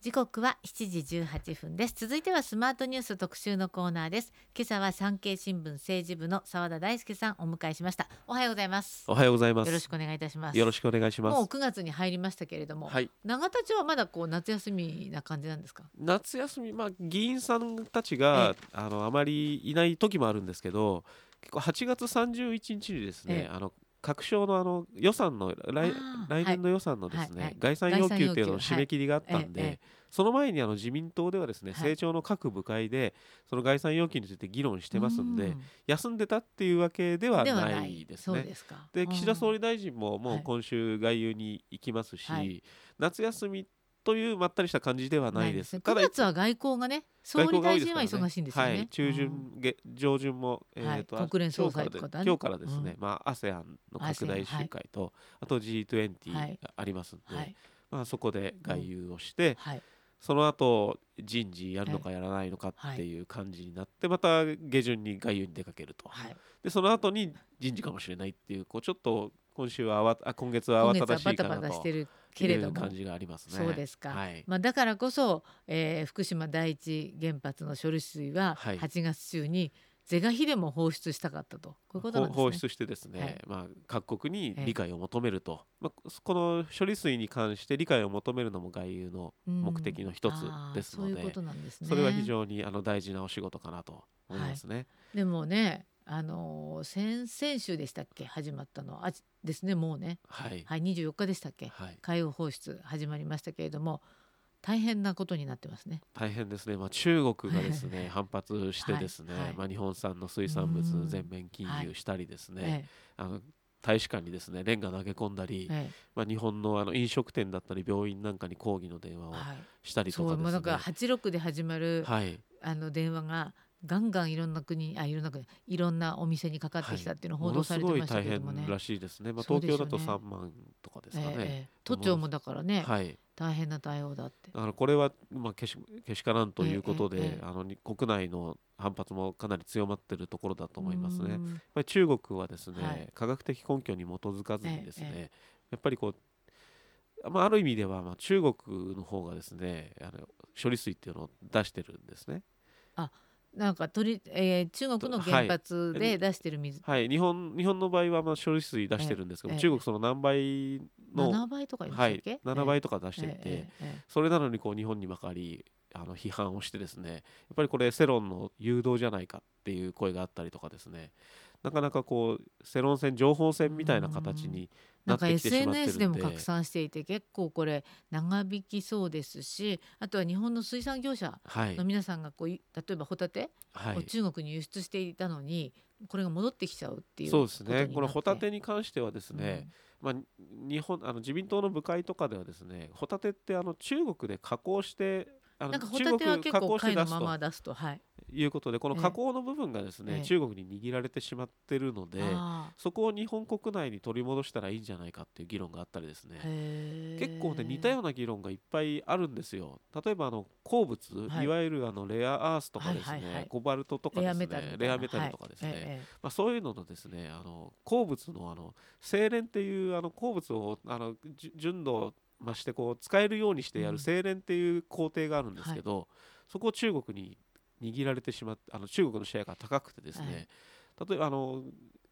時刻は7時18分です。続いてはスマートニュース特集のコーナーです。今朝は産経新聞政治部の澤田大輔さんお迎えしました。おはようございます。おはようございます。よろしくお願いいたします。よろしくお願いします。もう9月に入りましたけれども、はい。永田町はまだこう夏休みな感じなんですか？夏休みまあ議員さんたちがあのあまりいない時もあるんですけど結構8月31日にですね、ええ。あの各省のあの予算の来来年の予算のですね、はいはい。概算要求っていうのの締め切りがあったんで、はいええその前にあの自民党ではですね、はい。政調の各部会でその概算要求について議論してますんで、うん。休んでたっていうわけではなないいですね。ですか。で岸田総理理大臣ももはい。う今週外遊に行きますし、はい。夏休みというまったりした感じではないです。9ただ月は外交がね総理大臣は忙しいんですよね。はい、中うん。旬、げ上旬も、えはい。ーと国連総裁今日からとかだね。で今日からですね、うん。まあ ASEAN の拡大集会と、あと G20 はい。がありますんで、はい。まあそこで外遊をして、はい。その後人事やるのかやらないのかってい。う感じになって、また下旬に外遊に出かけると、はい。でその後に人事かもしれないっていうこうちょっと今週は慌あ今月は今慌ただしいかなとけれいどもう感じがありますね。そうですかはい。まあ、だからこそ、えー福島第一原発の処理水ははい8月中に是が非でも放出したかったとこういうことなんですね。放出してですね、はいまあ、各国にええ理解を求めると、まあ、この処理水に関して理解を求めるのも外遊のうん目的の一つですので、そういうことなんですね。それは非常にあの大事なお仕事かなと思いますね。でもね、あのー先々週でしたっけ？始まったの。あですねもうね、はい、はい、24日でしたっけ？はい、海洋放出始まりましたけれども大変なことになってますね。大変ですね、まあ、中国がですね 反発してですね、はいはい。まあ、日本産の水産物うん。全面禁輸したりですね、えあの大使館にですねレンガ投げ込んだり、ええ。まあ、日本のあの飲食店だったり病院なんかに抗議の電話をしたりとそうかですね。もうなんか86で始まる、はい。あの電話がガンガンいろんな国あいろんな国いろんなお店にかかってきたっていうのを報道されてましたけれどもね。ものすごい大変らしいですね。まあ、東京だと3万とかですかね。ええええ都庁もだからね、はい。大変な対応だって。あのこれはまあけしけしからんということで、えあのに国内の反発もかなり強まっているところだと思いますね。やっうんぱり中国はですね、はい科学的根拠に基づかずにですね、ええやっぱりこう、まあ、ある意味ではまあ中国の方がですねあの処理水っていうのを出してるんですね。なんか取り、えー中国の原発で出してる水、はい、日本日本の場合はまあ処理水出してるんですけど、ええ。中国その何倍の、7倍とかはいしたっけ、、7倍とか出していて、えええええ。それなのにこう日本にばかりあの批判をしてですねやっぱりこれ世論の誘導じゃないかっていう声があったりとかですね。なかなかこう世論戦情報戦みたいな形になんってきてしまってるん SNS でも拡散していて結構これ長引きそうですしあとは日本の水産業者はい。の皆さんがこうい例えばホタテをはい。中国に輸出していたのにこれが戻ってきちゃうっていうそうですね。こののホタテに関してはですね、まあ、日本あの自民党の部会とかではですねホタテってあの中国で加工してなんかホタテは結構貝のまとま出すとはい。いうことでこのええ加工の部分がですね、ええ。中国に握られてしまってるのであそこを日本国内に取り戻したらいいんじゃないかっていう議論があったりですね。結構ね似たような議論がいっぱいあるんですよ。例えばあの鉱物、はい。い、わゆるあのレアアースとかですね、はいはいはい。コバルトとかレアですねレアメタルとかですね、はい。えまあ、そういうののですねあの鉱物のあの精錬っていうあの鉱物をあの純度を増してこう使えるようにしてやうん。る精錬っていう工程があるんですけど、そこを中国に握られてしまってあの中国のシェアが高くてですね、例えばあの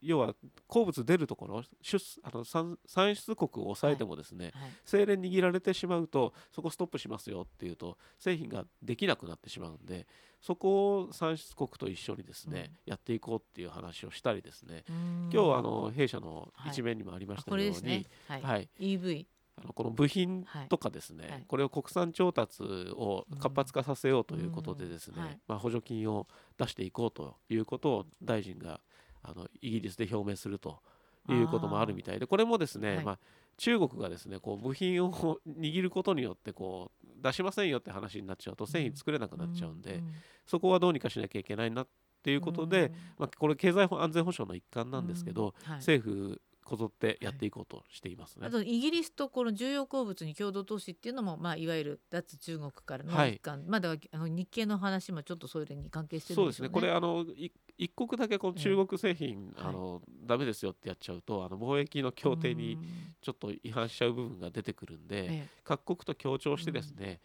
要は鉱物出るところ出あの産産出国を抑えてもですね、えはい。精錬握られてしまうとそこストップしますよっていうと製品ができなくなってしまうんでそこを産出国と一緒にですね、やっていこうっていう話をしたりですね。今日あの弊社のはい。一面にもありましたこように、はい、はい、EV あのこの部品とかですね、はい。これを国産調達を活発化させようということでですね、うんはい。まあ、補助金を出していこうということを大臣があのイギリスで表明するということもあるみたいでこれもですね、はい。まあ、中国がですねこう部品を握ることによってこう出しませんよって話になっちゃうと製品作れなくなっちゃうんで、そこはどうにかしなきゃいけないなっていうことで、まあ、これ経済安全保障の一環なんですけど、うん。はい。政府こぞってやっていこうとしていますね。あとイギリスとこの重要鉱物に共同投資っていうのも、まあ、いわゆる脱中国からのはい。一環、まだあの日経の話もちょっとそれに関係してるそうんですね、でしょうね。これあのい一国だけこの中国製品、ええあのダメですよってやっちゃうとあの貿易の協定にうん。ちょっと違反しちゃう部分が出てくるんで、え各国と協調してですね、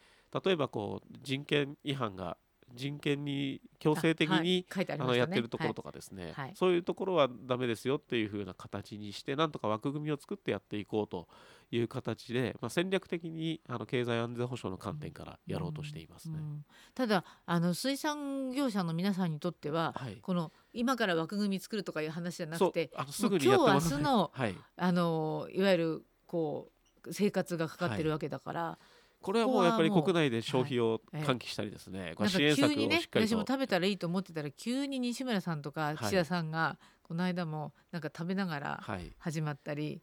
例えばこう人権違反が人権に強制的にあ,、はい、ああのやってるところとかですね、はい。そういうところはダメですよっていう風な形にしてなんとか枠組みを作ってやっていこうという形で、まあ、戦略的にあの経済安全保障の観点からやろうとしていますね。うん。ただあの水産業者の皆さんにとっては、はい。この今から枠組み作るとかいう話じゃなくてあのすぐに今日明日のはい、あのいわゆるこう生活がかかってるわけだから、これはもうやっぱり国内で消費をはい喚起したりですね、これ支援策をしっかりと、私も食べたらいいと思ってたら急に西村さんとかい。岸田さんが、この間もなんか食べながらはい、始まったり、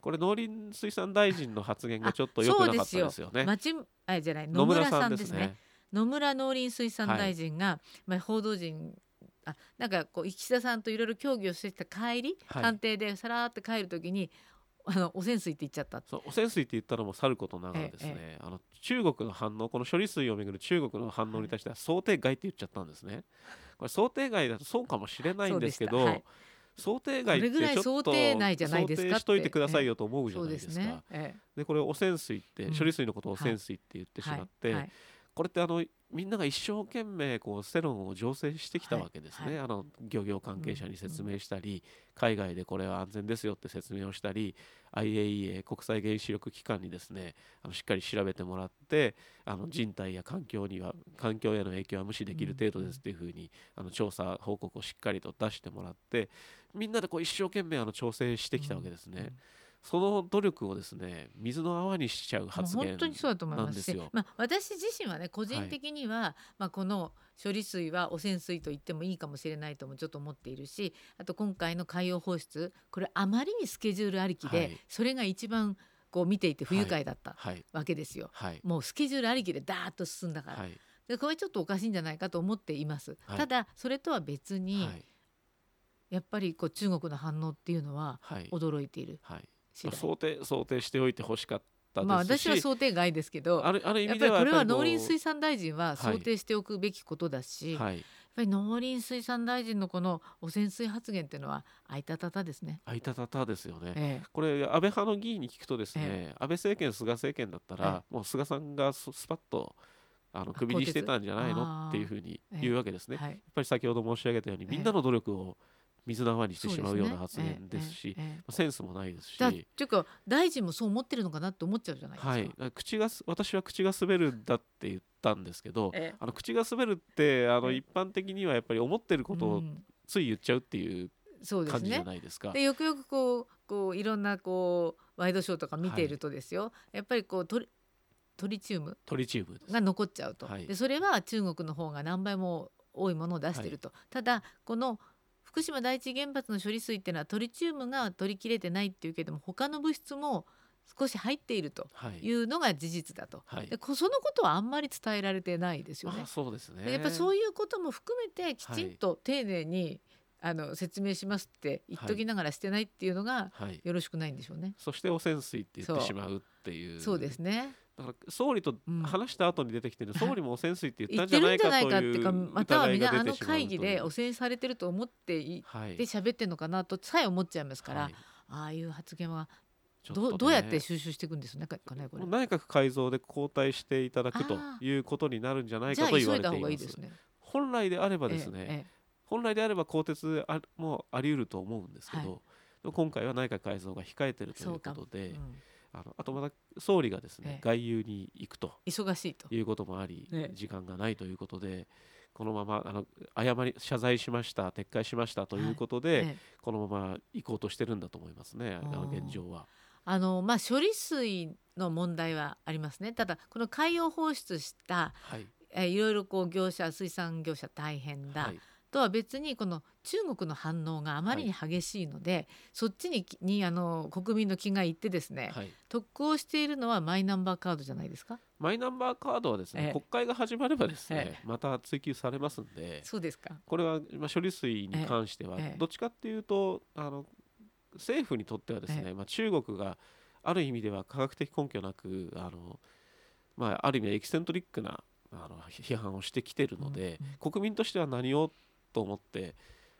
これ農林水産大臣の発言がちょっと良くなかったですよね。町あじゃない野村さんですね。ね。野村農林水産大臣が、まあ、報道陣あなんかこう岸田さんといろいろ協議をしてきた帰り、はい。官邸でさらーって帰る時にあの汚染水って言っちゃったそう汚染水って言ったのもさることながらですね、あの中国の反応この処理水をめぐる中国の反応に対しては想定外って言っちゃったんですね。これ想定外だとそうかもしれないんですけど、はい想定外ってちょっと想定内じゃないですかしといてくださいよと思うじゃないですか。ですね。えでこれ汚染水って、うん処理水のことを汚染水って言ってえしまって、はいはいこれってあのみんなが一生懸命こう世論を醸成してきたわけですね、はい。あの漁業関係者に説明したり、海外でこれは安全ですよって説明をしたり IAEA 国際原子力機関にですねあのしっかり調べてもらってあの人体や環境には環境への影響は無視できる程度ですっていうふうに、あの調査報告をしっかりと出してもらってみんなでこう一生懸命あの調整してきたわけですね。うんその努力をですね水の泡にしちゃう発言本当にそうだと思います。しなんですよ。まあ、私自身はね個人的には、まあ、この処理水は汚染水と言ってもいいかもしれないともちょっと思っているしあと今回の海洋放出これあまりにスケジュールありきで、はい。それが一番こう見ていて不愉快だったはい。わけですよ。はい。もうスケジュールありきでダーッと進んだから、はい。でこれちょっとおかしいんじゃないかと思っています。はい。ただそれとは別に、はい。やっぱりこう中国の反応っていうのははい。驚いている。はい想定想定しておいてほしかったですし、まあ私は想定外ですけどあるある意やっぱり味ではこれは農林水産大臣ははい想定しておくべきことだし、やっはいぱり農林水産大臣のこの汚染水発言っていうのはあいたたたですね。あいたたたですよね。えこれ安倍派の議員に聞くとですね、え安倍政権菅政権だったら、もう菅さんがススパッとあのあクビにしてたんじゃないの？っていうふうに言うわけですね。えはい。やっぱり先ほど申し上げたように、え。みんなの努力を水の泡にしてしまうような発そですね言ですし、ええええセンスもないですし。だっていうか大臣もそう思ってるのかなって思っちゃうじゃないですか。はい、口がす私は口が滑るんだって言ったんですけど、ええ。あの口が滑るってあのええ一般的にはやっぱり思ってることをうん。つい言っちゃうっていう感じじゃね。ないですか。でよくよくこうこういろんなこうワイドショーとか見ているとですよ、やっぱりこうトリトリチウムトリチウム。が残っちゃうと、はい。でそれは中国の方が何倍も多いものを出していると、ただこの福島第一原発の処理水っていうのはトリチウムが取りきれてないっていうけども他の物質も少し入っているとはい。いうのが事実だと、はいで。こそのことはあんまり伝えられてないですよねあ。そうですね。でやっぱそういうことも含めてきちんと丁寧に、あの説明しますって言っときながらしてないっていうのがはい。よろしくないんでしょうね。そして汚染水って言ってしまうっていう。そうですね。だから総理とうん。話した後に出てきてる、はい。総理も汚染水って言言っったてんじゃないかというかまたはみんなあの会議で汚染されてると思っていはい。で喋ってんのかなとさえ思っちゃいますから、はい。ああいう発言はどうどうやって収集していくんですかねかねこれ。内閣改造で交代していただくということになるんじゃないかと言われています。がいいですね。本来であればですね、ええ本来であれば更迭あもあり得ると思うんですけど、はい今回は内閣改造が控え。てるということで、うんあのあとまた総理がですね、ええ。外遊に行くと。忙しいと。いうこともあり、ええ時間がないということでこのままあの謝り謝罪しました撤回しましたということで、ええ。このまま行こうとしてるんだと思いますねあの現状は。あのまあ処理水の問題はありますね。ただこの海洋放出したはい。えーいろいろこう業者水産業者大変だ、はいとは別にこの中国の反応があまりに激しいので、そっちににあの国民の気がいってですね、はい。得をしているのはマイナンバーカードじゃないですか？マイナンバーカードはですね、ええ。国会が始まればですね、えまた追及されますんでそうですか。これは、まあ、処理水に関しては、ええ。どっちかっていうとあの政府にとってはですね、えまあ、中国がある意味では科学的根拠なくあの、まあ、ある意味でエキセントリックなあの批判をしてきてるので、国民としては何をと思って、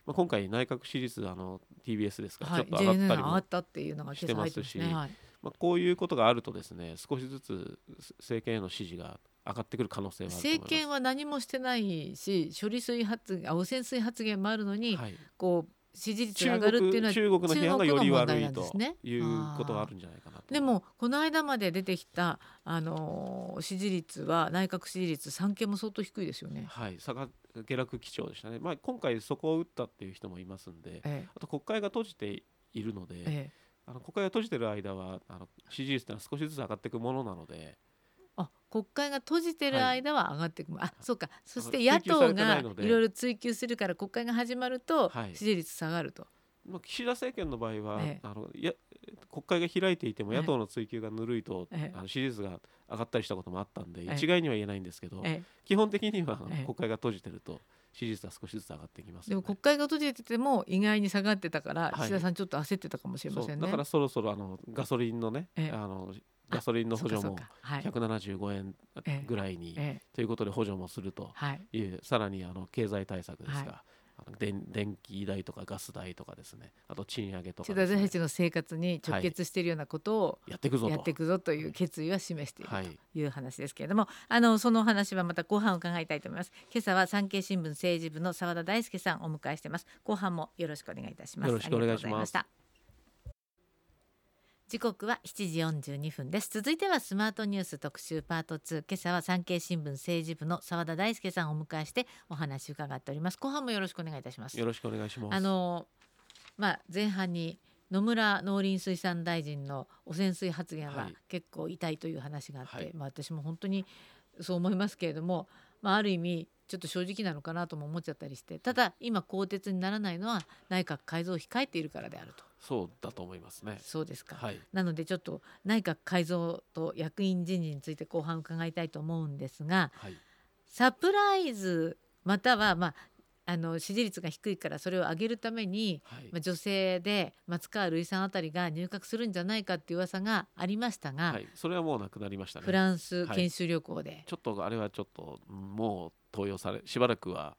まあ、今回内閣支持率あの TBS ですから、はい、ちょっと上がったりも上がったっていうのが今朝入ってますね。してはい、まあ、こういうことがあるとですね少しずつ政権への支持が上がってくる可能性は。政権は何もしてないし処理水発あ汚染水発言もあるのに、はい、こう支持率が中上がるっていうのは国中国の批判がより悪ないということがあるんじゃないかなと。でもこの間まで出てきた、あのー支持率は内閣支持率産経も相当低いですよね。はい、下が下落基調でしたね。まあ今回そこを打ったっていう人もいますんで、えあと国会が閉じているので、えあの国会が閉じてる間はあの支持率ってのは少しずつ上がっていくものなので、あ国会が閉じてる間は上がっていく、あそうかそして野党がいろいろ追及するから国会が始まると支持率下がると。まあ岸田政権の場合は、ええ。あのや国会が開いていてもええ。野党の追及がぬるいと、ええ。あの支持率が上がったりしたこともあったんで、ええ。一概には言えないんですけど、ええ。基本的には国会が閉じてると支持率は少しずつ上がってきますよね、でも国会が閉じてても意外に下がってたから、はい。岸田さんちょっと焦ってたかもしれませんね。だからそろそろあのガソリンのね、ええ。あのガソリンの補助もそうか。そうかはい。175円ええぐらいに、ええ。ということで補助もするとはい。いうさらにあの経済対策ですが、はあの電電気代とかガス代とかですね。あと賃上げとかね、私たちの生活に直結しているようなことをやっていくぞと。やっていくぞという決意は示しているはい。という話ですけれども、あのそのお話はまた後半伺いたいと思います。今朝は産経新聞政治部の澤田大輔さんをお迎えしています。後半もよろしくお願いいたします。よろしくお願いしますありがとうござした時刻は7時42分です。続いてはスマートニュース特集パート2今朝は産経新聞政治部の澤田大輔さんをお迎えしてお話を伺っております。後半もよろしくお願いいたします。よろしくお願いします。あのまあ前半に野村農林水産大臣の汚染水発言ははい。結構痛いという話があって、はい。まあ私も本当にそう思いますけれども、まあある意味ちょっと正直なのかなとも思っちゃったりしてただ今更迭にならないのは内閣改造を控えているからであるとそうだと思いますね。そうですか、はい。なのでちょっと内閣改造と役員人事について後半伺いたいと思うんですがはい。サプライズまたはまああの支持率が低いからそれを上げるためにはい。まあ、女性で松川瑠衣さんあたりが入閣するんじゃないかっていう噂がありましたが、はい、それはもうなくなりましたね。フランスはい。研修旅行で、ちょっとあれはちょっともう登用されしばらくは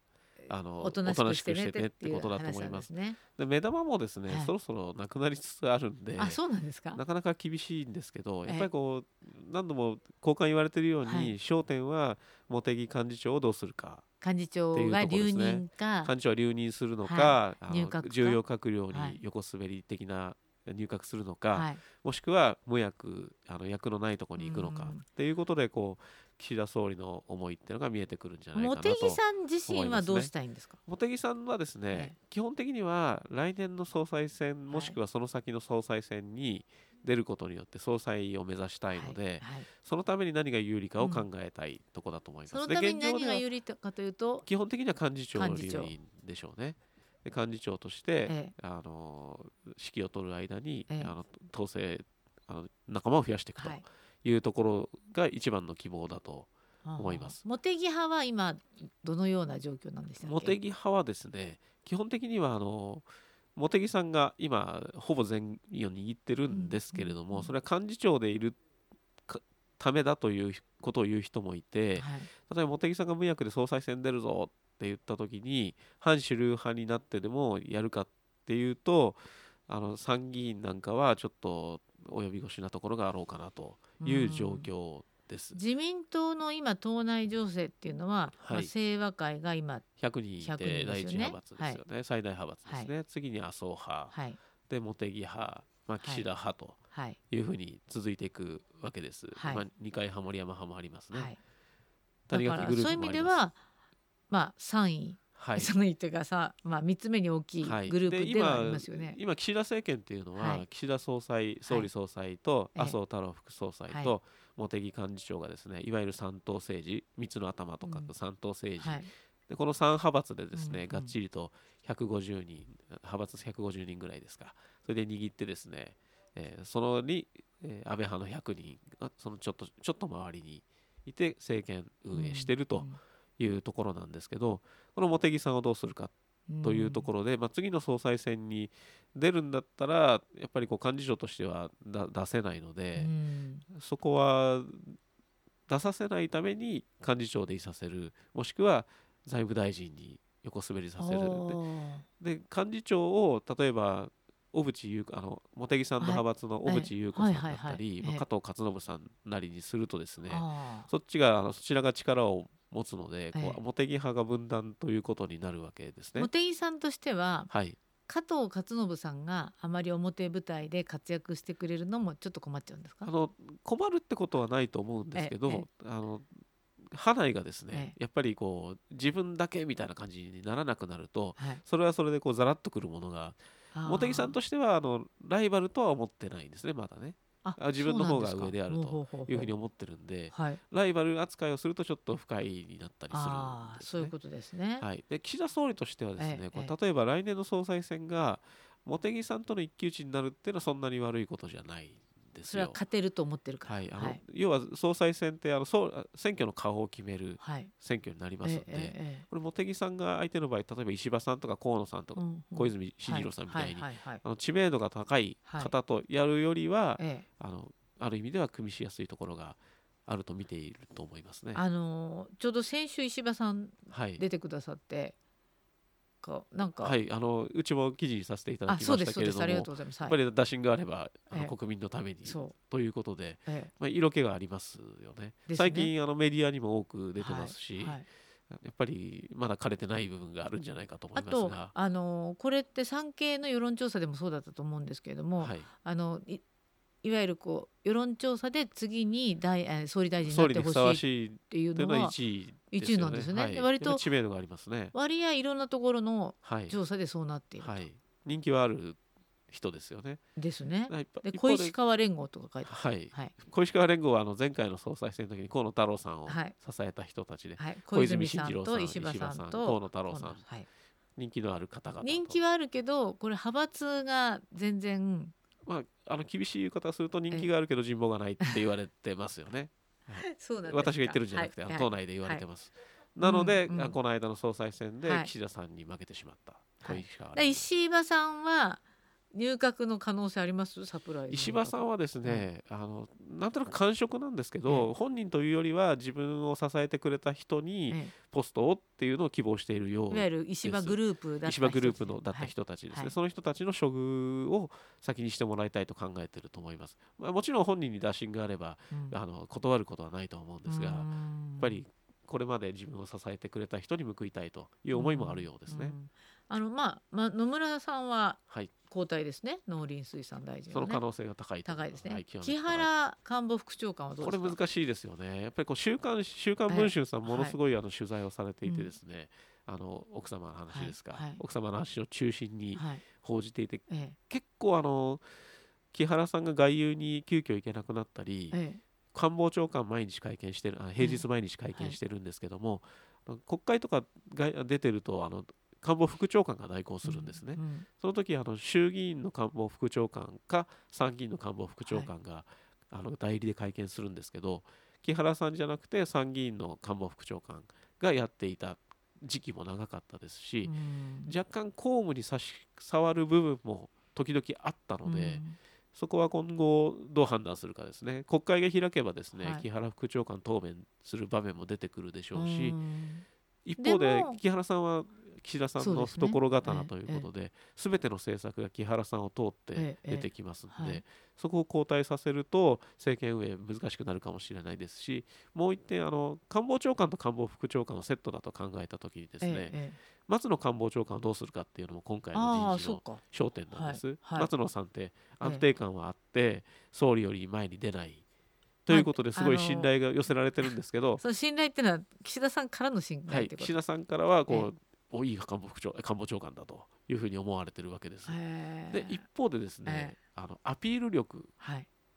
あのおとなしくしてねってことだと思いまですすね。で目玉もですね、はい。そろそろなくなりつつあるんであそうなんですか？なかなか厳しいんですけどええ。やっぱりこう何度も交換言われてるように、はい。焦点は茂木幹事長をどうするか。幹事長が留任か、幹事長は留任するのか、はあの入閣か。重要閣僚はい。に横滑り的な入閣するのか、はい、もしくは無役あの役のないところに行くのかうん。っていうことでこう岸田総理の思いっていうのが見えてくるんじゃないか茂なと木さん自身はどうしたいんですか？茂木さんはですね、ええ。基本的には来年の総裁選もしくはその先の総裁選に出ることによって総裁を目指したいので、はい。はい。そのために何が有利かを考えたいとこだと思います。そのでために何が有利かというと、基本的には幹事長の幹事長留任でしょうね。で幹事長として、えあの指揮を取る間に、ええ。あの統制あの仲間を増やしていくとはい。いうところが一番の希望だと思います。茂木派は今どのような状況なんでしたっけ？茂木派はですね基本的にはあの茂木さんが今ほぼ全員を握ってるんですけれども、うん。それは幹事長でいるかためだということを言う人もいて、はい。例えば茂木さんが無役で総裁選出るぞって言った時に反主流派になってでもやるかっていうとあの参議院なんかはちょっと及び腰なところがあろうかなという状況です。自民党の今党内情勢っていうのは、はい。まあ、清和会が今100人い100人てで第一派閥ですよね、最大派閥ですね、次に麻生派、はい。で茂木派、まあ、岸田派とはい。いうふうに続いていくわけです。はい。まあ、二階派森山派もありますね。はい。だ谷からそういう意味で。はまあ3位、はい。3位というかさ、まあ、3つ目に大きいはい。グループではあり今ますよね。今岸田政権っていうのは、はい。岸田総裁総理総裁とええ。麻生太郎副総裁はい。と茂木幹事長がですねいわゆる三党政治三つの頭とかうん。三党政治、はい。でこの3派閥でですね、うんうん。がっちりと150人派閥150人ぐらいですか。それで握ってですね、えーそのに、えー安倍派の100人がそのちょっとちょっと周りにいて政権運営してるというところなんですけど、この茂木さんをどうするかというところで、まあ、次の総裁選に出るんだったらやっぱりこう幹事長としてはだ出せないのろで、うん。そこは出させないために幹事長でいさせるもしくは財務大臣に横滑りさせる。でで幹事長を例えば小渕優子あの茂木さんの派閥の小渕優子さんだったり、まあ、加藤勝信さんなりにするとですねそっちがあのそちらが力を持つので、こう茂木派が分断ということになるわけですね。茂木さんとしては、はい、加藤勝信さんがあまり表舞台で活躍してくれるのもちょっと困っちゃうんですか？あの困るってことはないと思うんですけど、あの派内がですね、やっぱりこう自分だけみたいな感じにならなくなると、はい、それはそれでこうざらっとくるものが茂木さんとしてはあのライバルとは思ってないんですねまだね。あ自分の方が上であるというふうに思ってるんでライバル扱いをするとちょっと不快になったりするんです、ね、そういうことですね、はい、で岸田総理としてはですね、ええ、例えば来年の総裁選が茂木さんとの一騎打ちになるっていうのはそんなに悪いことじゃないですそれは勝てると思ってるから、はいあの、はい、要は総裁選ってあのそう選挙の顔を決める選挙になりますので、はいええ、これ茂木さんが相手の場合例えば石破さんとか河野さんとか、うん小泉進次郎さんみたいに、あの知名度が高い方とやるよりは、あのある意味では組みしやすいところがあると見ていると思いますね。あのちょうど先週石破さん出てくださって、かなんか。はいあのうちも記事にさせていただきましたけれどもやっぱり打診があればあの、国民のためにということで、まあ、色気がありますよね、ね、最近あのメディアにも多く出てますし、はいはい。やっぱりまだ枯れてない部分があるんじゃないかと思いますが。あのこれって産経の世論調査でもそうだったと思うんですけれども、はい、あのいわゆるこう世論調査で次に大総理大臣になってほしいっていうのは1位なんですね。はい、割と知名度がありますね。割合いろんなところの調査でそうなっているはい、人気はある人ですよね。ですね。で小石川連合とか書いてはい、はい、小石川連合はあの前回の総裁選の時に河野太郎さんを支えた人たちで、はい、小泉進次郎さん石破さんと。河野太郎さん、はい、人気のある方々人気はあるけどこれ派閥が全然まあ、あの厳しい言い方をすると人気があるけど人望がないって言われてますよね。そうなん私が言ってるんじゃなくて、はい、党内で言われてます。なので、うんうん、この間の総裁選で岸田さんに負けてしまった。はい、石破さんは入閣の可能性あります？サプライズ石破さんはですね、うん、あのなんとなく感触なんですけど、本人というよりは自分を支えてくれた人にポストをっていうのを希望しているよういわゆる石破グループだった石破グループのだった人たちですね、はい、その人たちの処遇を先にしてもらいたいと考えていると思います、まあ、もちろん本人に打診があれば、うん、あの断ることはないと思うんですがやっぱりこれまで自分を支えてくれた人に報いたいという思いもあるようですね。あのまあ、まあ、野村さんは交代ですね、農林水産大臣、ね、その可能性が高い高いですね、はい、木原官房副長官はどうこれ難しいですよね。やっぱりこう週刊週刊文春さんものすごいあの取材をされていてですね、あの奥様の話ですか、はい。はい、奥様の話を中心に報じていて、はい、結構あの木原さんが外遊に急遽行けなくなったり、ええ、官房長官毎日会見してる平日毎日会見してるんですけども、国会とかが出てるとあの官房副長官が代行するんですね、うんうん、その時あの衆議院の官房副長官か参議院の官房副長官が、はい、あの代理で会見するんですけど木原さんじゃなくて参議院の官房副長官がやっていた時期も長かったですし、うん、若干公務に差し障る部分も時々あったので、そこは今後どう判断するかですね。国会が開けばですね、はい、木原副長官答弁する場面も出てくるでしょうし、一方で木原さんは岸田さんの懐刀ということで、すべ、ね、ての政策が木原さんを通って出てきますので、ええそこを交代させると政権運営難しくなるかもしれないですしもう一点あの官房長官と官房副長官のセットだと考えた時にですね、松野官房長官をどうするかっていうのも今回の人事の焦点なんです。はいはい、松野さんって安定感はあって、総理より前に出ないということですごい信頼が寄せられてるんですけど、その信頼っていうのは岸田さんからの信頼はい、岸田さんからはこう、おいい官房副長官房長官だというふうに思われてるわけです。で一方でですね、あのアピール力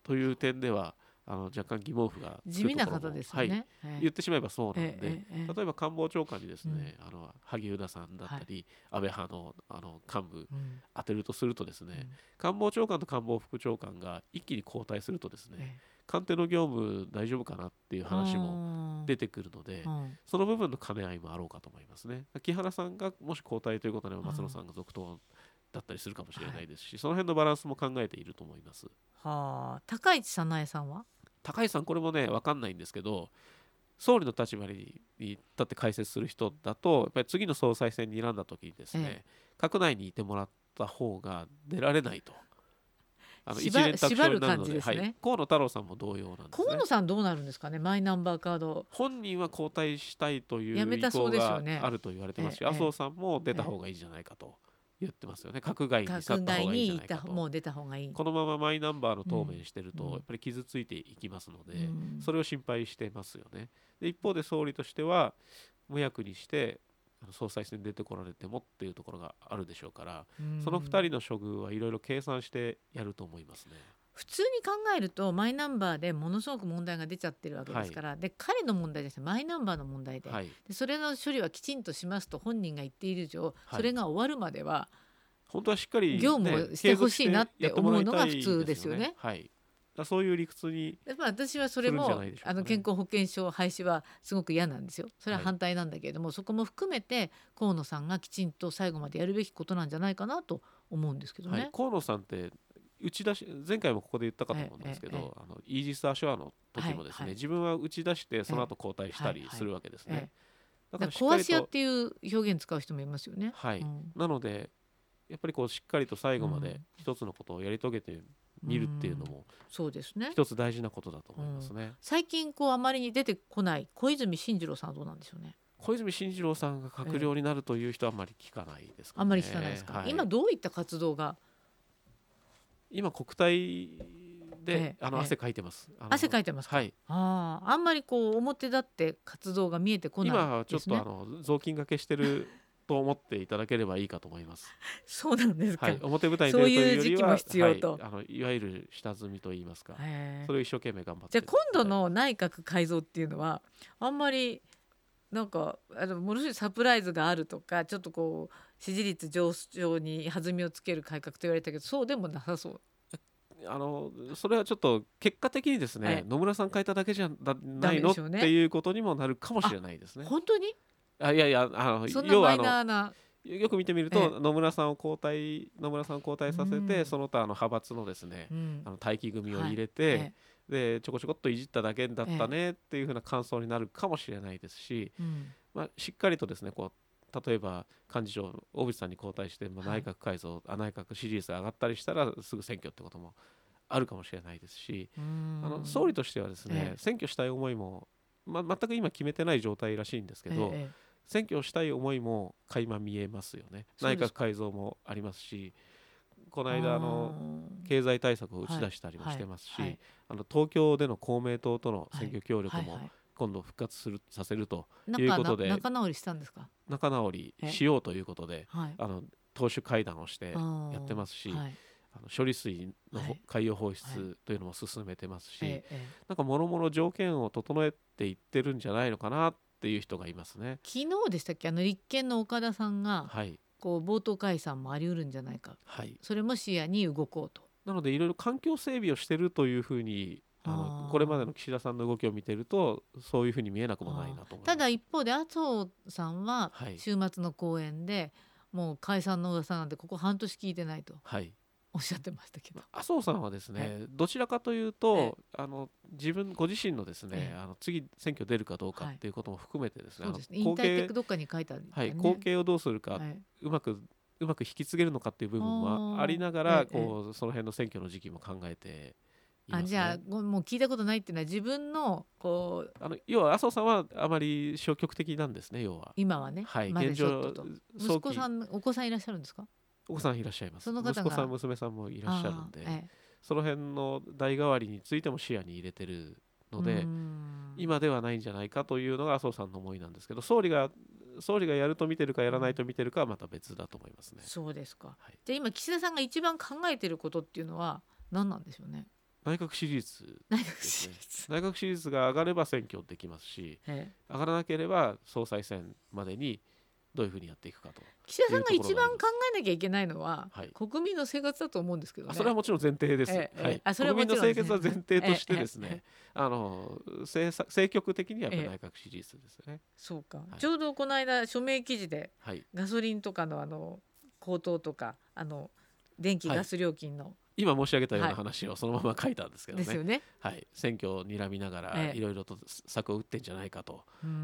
という点では、あの若干疑問符が地味な方ですね、はい。言ってしまえばそうなんで、例えば官房長官にですね、うん、あの萩生田さんだったり、はい、安倍派のあの幹部当てるとするとですね、うん、官房長官と官房副長官が一気に交代するとですね、官邸の業務大丈夫かなっていう話も出てくるので、その部分の兼ね合いもあろうかと思いますね。木原さんがもし交代ということで松野さんが続投だったりするかもしれないですし、はい、その辺のバランスも考えていると思います。はあ、高市早苗さんは？高市さんこれもね分かんないんですけど総理の立場に立って解説する人だとやっぱり次の総裁選に選んだ時にですね、ええ、閣内にいてもらっった方が出られないと。あの縛一連卓縛る上になるので、感じですね。はい、河野太郎さんも同様なんですね。河野。さんどうなるんですかね？マイナンバーカード。本人は交代したいという意向があると言われてますし、ええ。麻生さんも出た方がいいじゃないかと言ってますよね。閣外に去った方がいいに行ったじゃないかと。もう出た方がいい。このままマイナンバーの答弁してると、うんやっぱり傷ついていきますので、うんそれを心配してますよね。で一方で総理としては無役にして総裁選に出てこられてもっていうところがあるでしょうから、その2人の処遇はいろいろ計算してやると思いますね。普通に考えるとマイナンバーでものすごく問題が出ちゃってるわけですから、で彼の問題ですねマイナンバーの問題で,、はい、でそれの処理はきちんとしますと本人が言っている以上、はい。それが終わるまでは本当はしっかり、ね、業務をしてほしいなって思うのが普通ですよね。はい、そういう理屈にやっぱ私はそれもあの健康保険証廃止はすごく嫌なんですよ。それははい。反対なんだけれども、そこも含めて河野さんがきちんと最後までやるべきことなんじゃないかなと思うんですけどね。はい、河野さんって打ち出し前回もここで言ったかと思うんですけど、えええあのイージス・アショアの時もですね、自分は打ち出してその後交代したりええするわけですね。えだだからからしっかりと壊し屋っていう表現使う人もいますよね。はい、うんなのでやっぱりこうしっかりと最後までうん一つのことをやり遂げてみるっていうのもそうですね。一つ大事なことだと思いますね。最近こうあまりに出てこない小泉進次郎さんはどうなんでしょうね。小泉進次郎さんが閣僚になるという人はあんまり聞かないですか、ねあんまり聞かないですか。はい今どういった活動が今国体で、あの汗かいてます。汗かいてますか？はい。ああ、あんまりこう表立って活動が見えてこない今はちょっ。とあの雑巾がけしてる と思っていただければいいかと思います。そうなんですか？はい。表舞台に出るというよりは、そういう時期も必要とはい、あのいわゆる下積みといいますか、それを一生懸命頑張ってじゃあ今度の内閣改造っていうのはあんまりなんかあのものすごいサプライズがあるとかちょっとこう支持率上昇に弾みをつける改革と言われたけどそうでもなさそう。あのそれはちょっと結果的にですね、はい。野村さん変えただけじゃだないの、ね。っていうことにもなるかもしれないですね。本当に？あいやいやあの要はあのよく見てみると、ええ。野村さんを交代野村さんを交代させて、うん。その他あの派閥のですね、うん。あの待機組を入れえて、でちょこちょこっといじっただけだったねっていう風な感想になるかもしれないですし、え。うん。まあ、しっかりとですねこう例えば幹事長小渕さんに交代して、まあ、はい。内閣改造、あ内閣支持率が上がったりしたらすぐ選挙ってこともあるかもしれないですし、うん。あの総理としてはですね、ええ。選挙したい思いも、ま全く今決めてない状態らしいんですけど、ええ選挙をしたい思いも垣間見えますよね。内閣改造もありますしこの間あの経済対策を打ち出したりもしてますし、はい。はいあの東京での公明党との選挙協力もはいはい今度復活するさせるということでな仲直りしたんですか？仲直りしようということではい。あの党首会談をしてやってますし、はいあの処理水のほはい海洋放は出というのも進めてますし、ええええなんかもろもろ条件を整えていってるんじゃないのかなっていう人がいますね。昨日でしたっけ？あの立憲の岡田さんがはい、こう冒頭解散もあり得るんじゃないかはい、それも視野に動こうと。なのでいろいろ環境整備をしてるというふうにああのー。これまでの岸田さんの動きを見てるとそういうふうに見えなくもないなと。ただ一方で麻生さんははい。週末の講演でもう解散の噂なんてここ半年聞いてないとはい、おっしゃってましたけど。麻生さんはですね、えどちらかというえと、あの自分ご自身のですね、ええ。あの次選挙出るかどうかはい。っていうことも含めてですね、後継てどっかに書いてある。後継をどうするか、はい。うまくうまく引き継げるのかっていう部分もありながら、ええ。こうその辺の選挙の時期も考えてね。あじゃあごもう聞いたことないっていうのは自分のこうあの要は麻生さんはあまり消極的なんですね要は。今はね、はい、現状息子さんお子さんいらっしゃるんですか？お子さんいらっしゃいます。その方が。息子さん娘さんもいらっしゃるんで、あーえその辺の代替わりについても視野に入れてるえので、今ではないんじゃないかというのが麻生さんの思いなんですけど総理が総理がやると見てるかやらないと見てるかはまた別だと思いますね。そうですか、はいじゃあ今岸田さんが一番考えてることっていうのは何なんでしょうね？内閣支持率ね。支持率、内閣支持率が上がれば選挙できますしええ。上がらなければ総裁選までにどういうふうにやっていくかと、岸田さんが一番考えなきゃいけないのは、はい。国民の生活だと思うんですけどね。あそれはもちろん前提です、はい、あそれは国民のもちろん清潔は前提としてですね、あの政策政局的にはやっぱりえ内閣支持率ですね。そうか、はい。ちょうどこの間署名記事ではい、ガソリンとかのあの高騰とかあの電気はい。ガス料金の、今申し上げたようはない。話をそのまま書いたんですけどね、ね。はい、選挙を睨みながらええ。いろいろと策を打ってんじゃないかと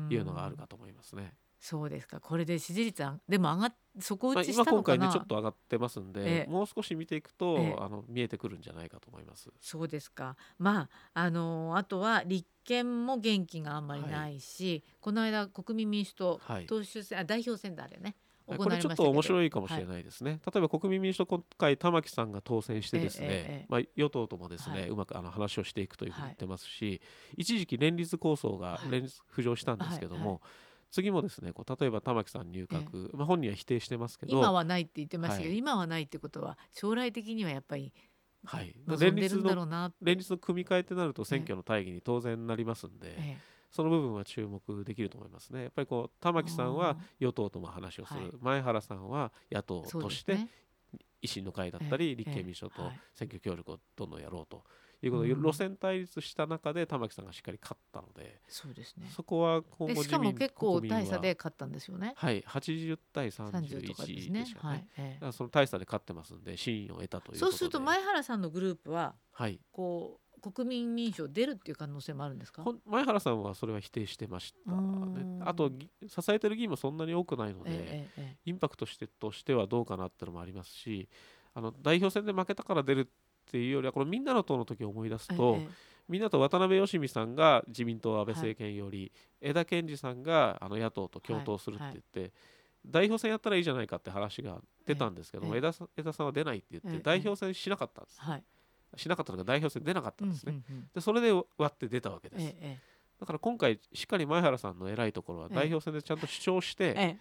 いうのがあるかと思いますね。そうですか。これで支持率あでも上がっ底まあ、打ちし今今たのかな、回ねちょっと上がってますんで、ええ。もう少し見ていくと、ええ。あの見えてくるんじゃないかと思います。そうですか。まああのあとは立憲も元気があんまりないし、この間国民民主党はい。党首選あ代表選だあれね。行これちょっと面白いかもしれいないですね。例えば国民民主党今回玉木さんが当選してですね、ええええまあ、与党ともですね、はい。うまくあの話をしていくというふうにはい言ってますし、一時期連立構想がはい。連立浮上したんですけども、はい。は次もですねこう例えば玉木さん入閣、まあ、本人は否定してますけど今はないって言ってましたけど、はい。今はないってことは将来的にはやっぱりはい、望連立の連立の組み替えってなると選挙の大義に当然なりますんで、えその部分は注目できると思いますね。やっぱりこう玉木さんは与党とも話をする、はい。前原さんは野党としてね。維新の会だったり、ええ立憲民主党とはい。選挙協力をどんどんやろうと。いうことで、うん。路線対立した中で玉木さんがしっかり勝ったので、そうですね。そこは今で後しかも結構大差で勝ったんですよね。はい、80対30とかです31ね。でしたね。はい、え。だからその大差で勝ってますんで真意を得たということで。そうすると前原さんのグループははい、こう国民民主を出るっていう可能性もあるんですか？前原さんはそれは否定してました、ね。ん、あとぎ支えてる議員もそんなに多くないので、ええええインパクトしてとしてはどうかなってのもありますしあの代表選で負けたから出るっていうよりはこのみんなの党の時を思い出すええと、ええ。みんなと渡辺義美さんが自民党安倍政権より、枝健二さんがあの野党と共闘するって言って、代表選やったらいいじゃないかって話が出たんですけども、ええ。枝さん枝さんは出ないって言って、ええ代表選しなかったんです、はいしなかったのが代表選出なかったんですね、うんうんうん。でそれで割って出たわけです、ええだから今回しっかり前原さんの偉いところはええ代表選でちゃんと主張して、え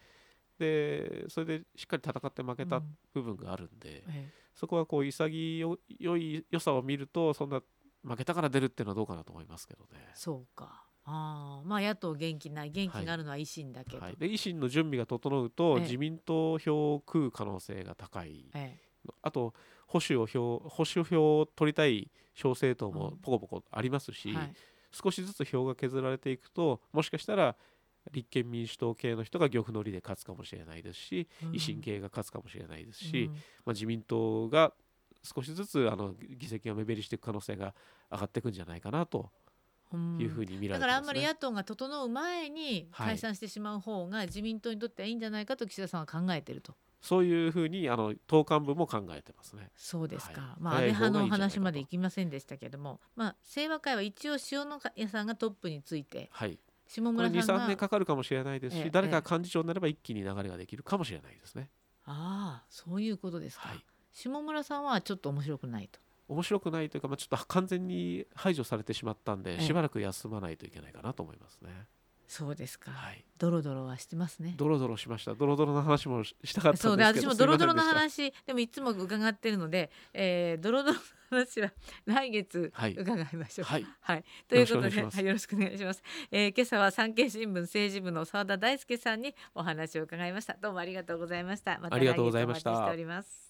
え。でそれでしっかり戦って負けたうん部分があるんで、えそこはこう潔い良さを見るとそんな負けたから出るっていうのはどうかなと思いますけどね。そうか。ああまあ野党元気ない元気があるのは維新だけど、はい、で維新の準備が整うとええ。自民党票を食う可能性が高い、え。あと保守を票保守票を取りたい小政党もうん。ポコポコありますし、えはい。少しずつ票が削られていくともしかしたら立憲民主党系の人が玉乗りで勝つかもしれないですし、うん。維新系が勝つかもしれないですし、うん。まあ、自民党が少しずつあの議席が目減りしていく可能性が上がっていくんじゃないかなとうん。いうふうに見られてます、ね。だからあんまり野党が整う前にはい。解散してしまう方が自民党にとってはいいんじゃないかと岸田さんは考えてると。そういうふうにあの党幹部も考えてますね。そうですか、はい。まあ安倍派の早い方がいいんじゃないかと。話まで行きませんでしたけども、まあ、清和会は一応塩野谷さんがトップについてはい、下これ2、3村さんが年かかるかもしれないです。し、ええ誰かが幹事長になれば一気に流れができるかもしれないですね。ああそういうことですか、はい、下村さんはちょっと面白くないと。面白くないというか、まあ、ちょっと完全に排除されてしまったんで、ええ。しばらく休まないといけないかなと思いますね。そうですか、はい、ドロドロはしてますね。ドロドロしました。ドロドロの話もししたかったんですけど、そうで私もドロドロの話でもいつも伺ってるので、えー、ドロドロの話は来月はい。伺いましょう。はい。はい、ということでよろしくお願いします。はいよろしくお願いします、えー今朝は産経新聞政治部の澤田大輔さんにお話を伺いました。どうもありがとうございました。またありがとうございました。来月お待ちしております